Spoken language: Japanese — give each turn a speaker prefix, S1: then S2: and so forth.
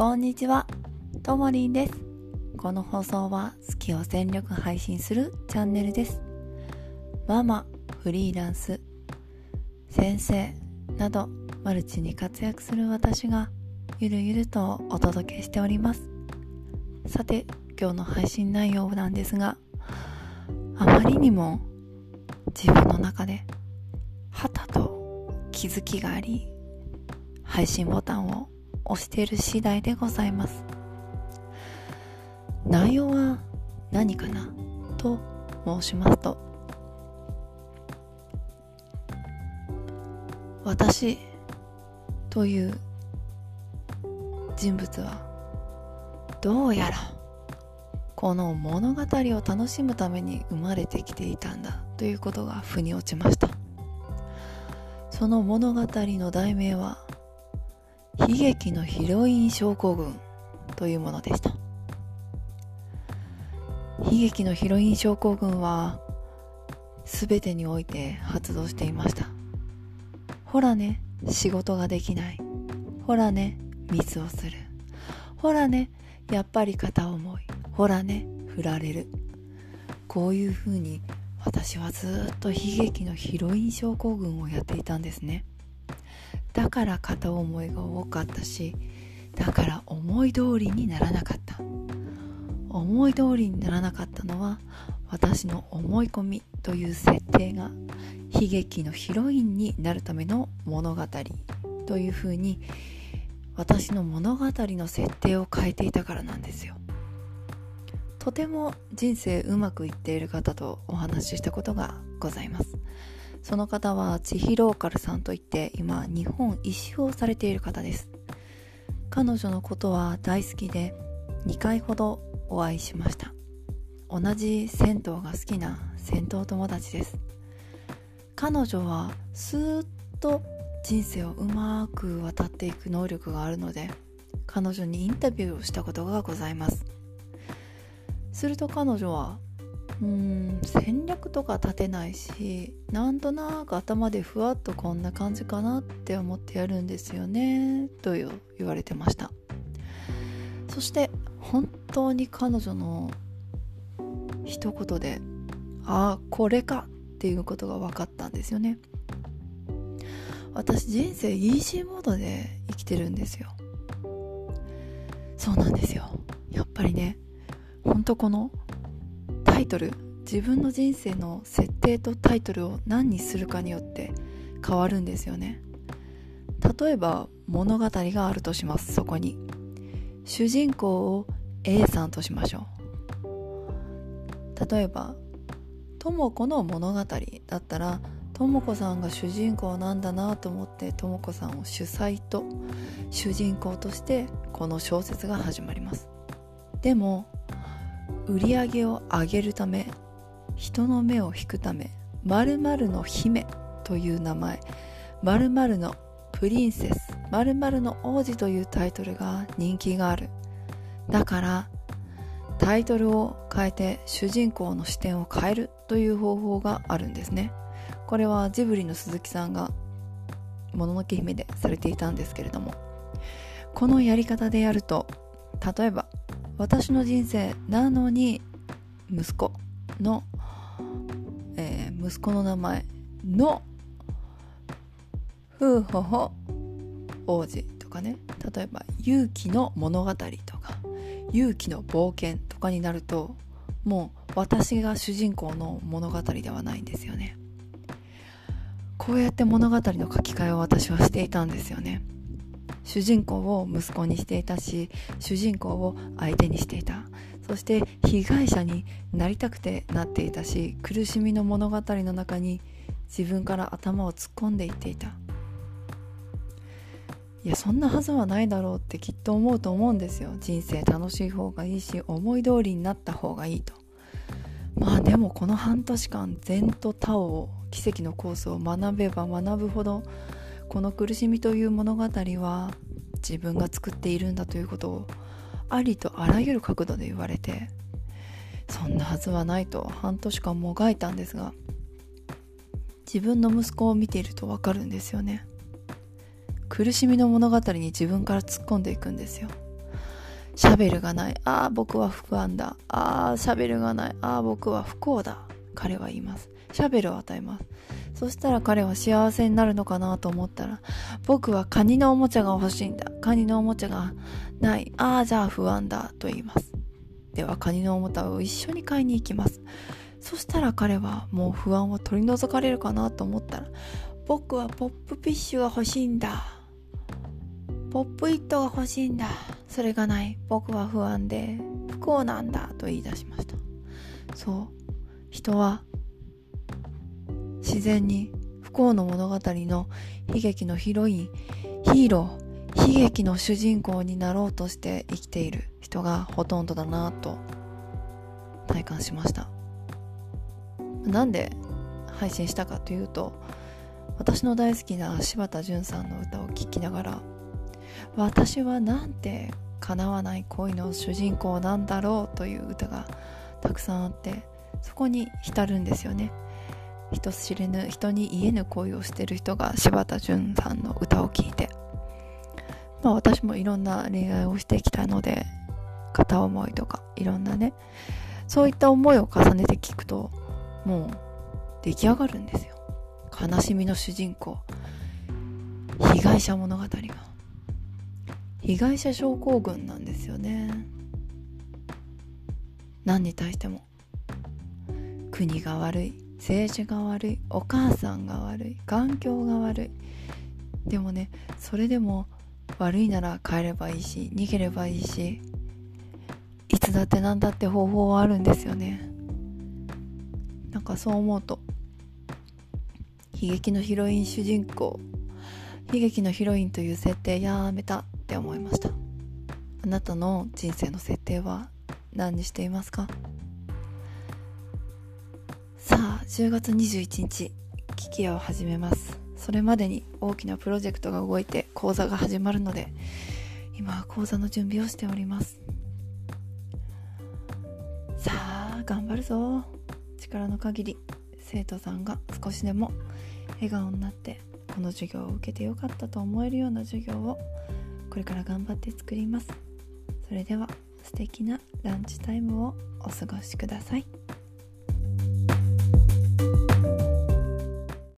S1: こんにちは、ともりんです。この放送は好きを全力配信するチャンネルです。ママ、フリーランス、先生などマルチに活躍する私がゆるゆるとお届けしております。さて、今日の配信内容なんですが、あまりにも自分の中ではたと気づきがあり配信ボタンを押している次第でございます。内容は何かなと申しますと私という人物はどうやらこの物語を楽しむために生まれてきていたんだということが腑に落ちました。その物語の題名は悲劇のヒロイン症候群というものでした。悲劇のヒロイン症候群は全てにおいて発動していました。ほらね仕事ができない。ほらねミスをする。ほらねやっぱり片思い。ほらね振られる。こういうふうに私はずっと悲劇のヒロイン症候群をやっていたんですね。だから片思いが多かったしだから思い通りにならなかった。思い通りにならなかったのは私の思い込みという設定が悲劇のヒロインになるための物語というふうに私の物語の設定を変えていたからなんですよ。とても人生うまくいっている方とお話ししたことがございます。その方は千尋ローカルさんといって今日本一周をされている方です。彼女のことは大好きで2回ほどお会いしました。同じ銭湯が好きな銭湯友達です。彼女はスーッと人生をうまく渡っていく能力があるので彼女にインタビューをしたことがございます。すると彼女はうん戦略とか立てないしなんとなく頭でふわっとこんな感じかなって思ってやるんですよねと言われてました。そして本当に彼女の一言でああこれかっていうことが分かったんですよね。私人生イージーモードで生きてるんですよ。そうなんですよ。やっぱりねほんとこのタイトル自分の人生の設定とタイトルを何にするかによって変わるんですよね。例えば物語があるとしますそこに。主人公を A さんとしましょう。例えば智子の物語だったら智子さんが主人公なんだなと思って智子さんを主催と主人公としてこの小説が始まります。でも売り上げを上げるため人の目を引くため〇〇の姫という名前〇〇のプリンセス〇〇の王子というタイトルが人気がある。だからタイトルを変えて主人公の視点を変えるという方法があるんですね。これはジブリの鈴木さんが「もののけ姫」でされていたんですけれどもこのやり方でやると例えば私の人生なのに息子の、えー、息子の名前の夫婦ほ王子とかね。例えば勇気の物語とか勇気の冒険とかになるともう私が主人公の物語ではないんですよね。こうやって物語の書き換えを私はしていたんですよね。主人公を息子にしていたし主人公を相手にしていた。そして被害者になりたくてなっていたし苦しみの物語の中に自分から頭を突っ込んでいっていた。いやそんなはずはないだろうってきっと思うと思うんですよ。人生楽しい方がいいし思い通りになった方がいいと。まあでもこの半年間禅と他を奇跡のコースを学べば学ぶほどこの苦しみという物語は自分が作っているんだということをありとあらゆる角度で言われてそんなはずはないと半年間もがいたんですが自分の息子を見ているとわかるんですよね。苦しみの物語に自分から突っ込んでいくんですよ。シャベルがないああ僕は不安だああシャベルがないああ僕は不幸だ彼は言います。シャベルを与えます。そしたら彼は幸せになるのかなと思ったら僕はカニのおもちゃが欲しいんだ。カニのおもちゃがない。ああじゃあ不安だと言います。ではカニのおもちゃを一緒に買いに行きます。そしたら彼はもう不安を取り除かれるかなと思ったら僕はポップフィッシュが欲しいんだ。ポップイットが欲しいんだ。それがない。僕は不安で不幸なんだと言い出しました。そう。人は自然に不幸の物語の悲劇のヒロインヒーロー悲劇の主人公になろうとして生きている人がほとんどだなと体感しました。なんで配信したかというと私の大好きな柴田純さんの歌を聴きながら私はなんて叶わない恋の主人公なんだろうという歌がたくさんあってそこに浸るんですよね。人知れぬ人に言えぬ恋をしてる人が柴田純さんの歌を聴いて。まあ私もいろんな恋愛をしてきたので片思いとかいろんなねそういった思いを重ねて聞くともう出来上がるんですよ。悲しみの主人公。被害者物語が。被害者症候群なんですよね。何に対しても。国が悪い。政治が悪いお母さんが悪い環境が悪い。でもねそれでも悪いなら帰ればいいし逃げればいいしいつだって何だって方法はあるんですよね。なんかそう思うと悲劇のヒロイン主人公悲劇のヒロインという設定やめたって思いました。あなたの人生の設定は何にしていますか？さあ10月21日聞き屋を始めます。それまでに大きなプロジェクトが動いて講座が始まるので今は講座の準備をしております。さあ頑張るぞ。力の限り生徒さんが少しでも笑顔になってこの授業を受けてよかったと思えるような授業をこれから頑張って作ります。それでは素敵なランチタイムをお過ごしください。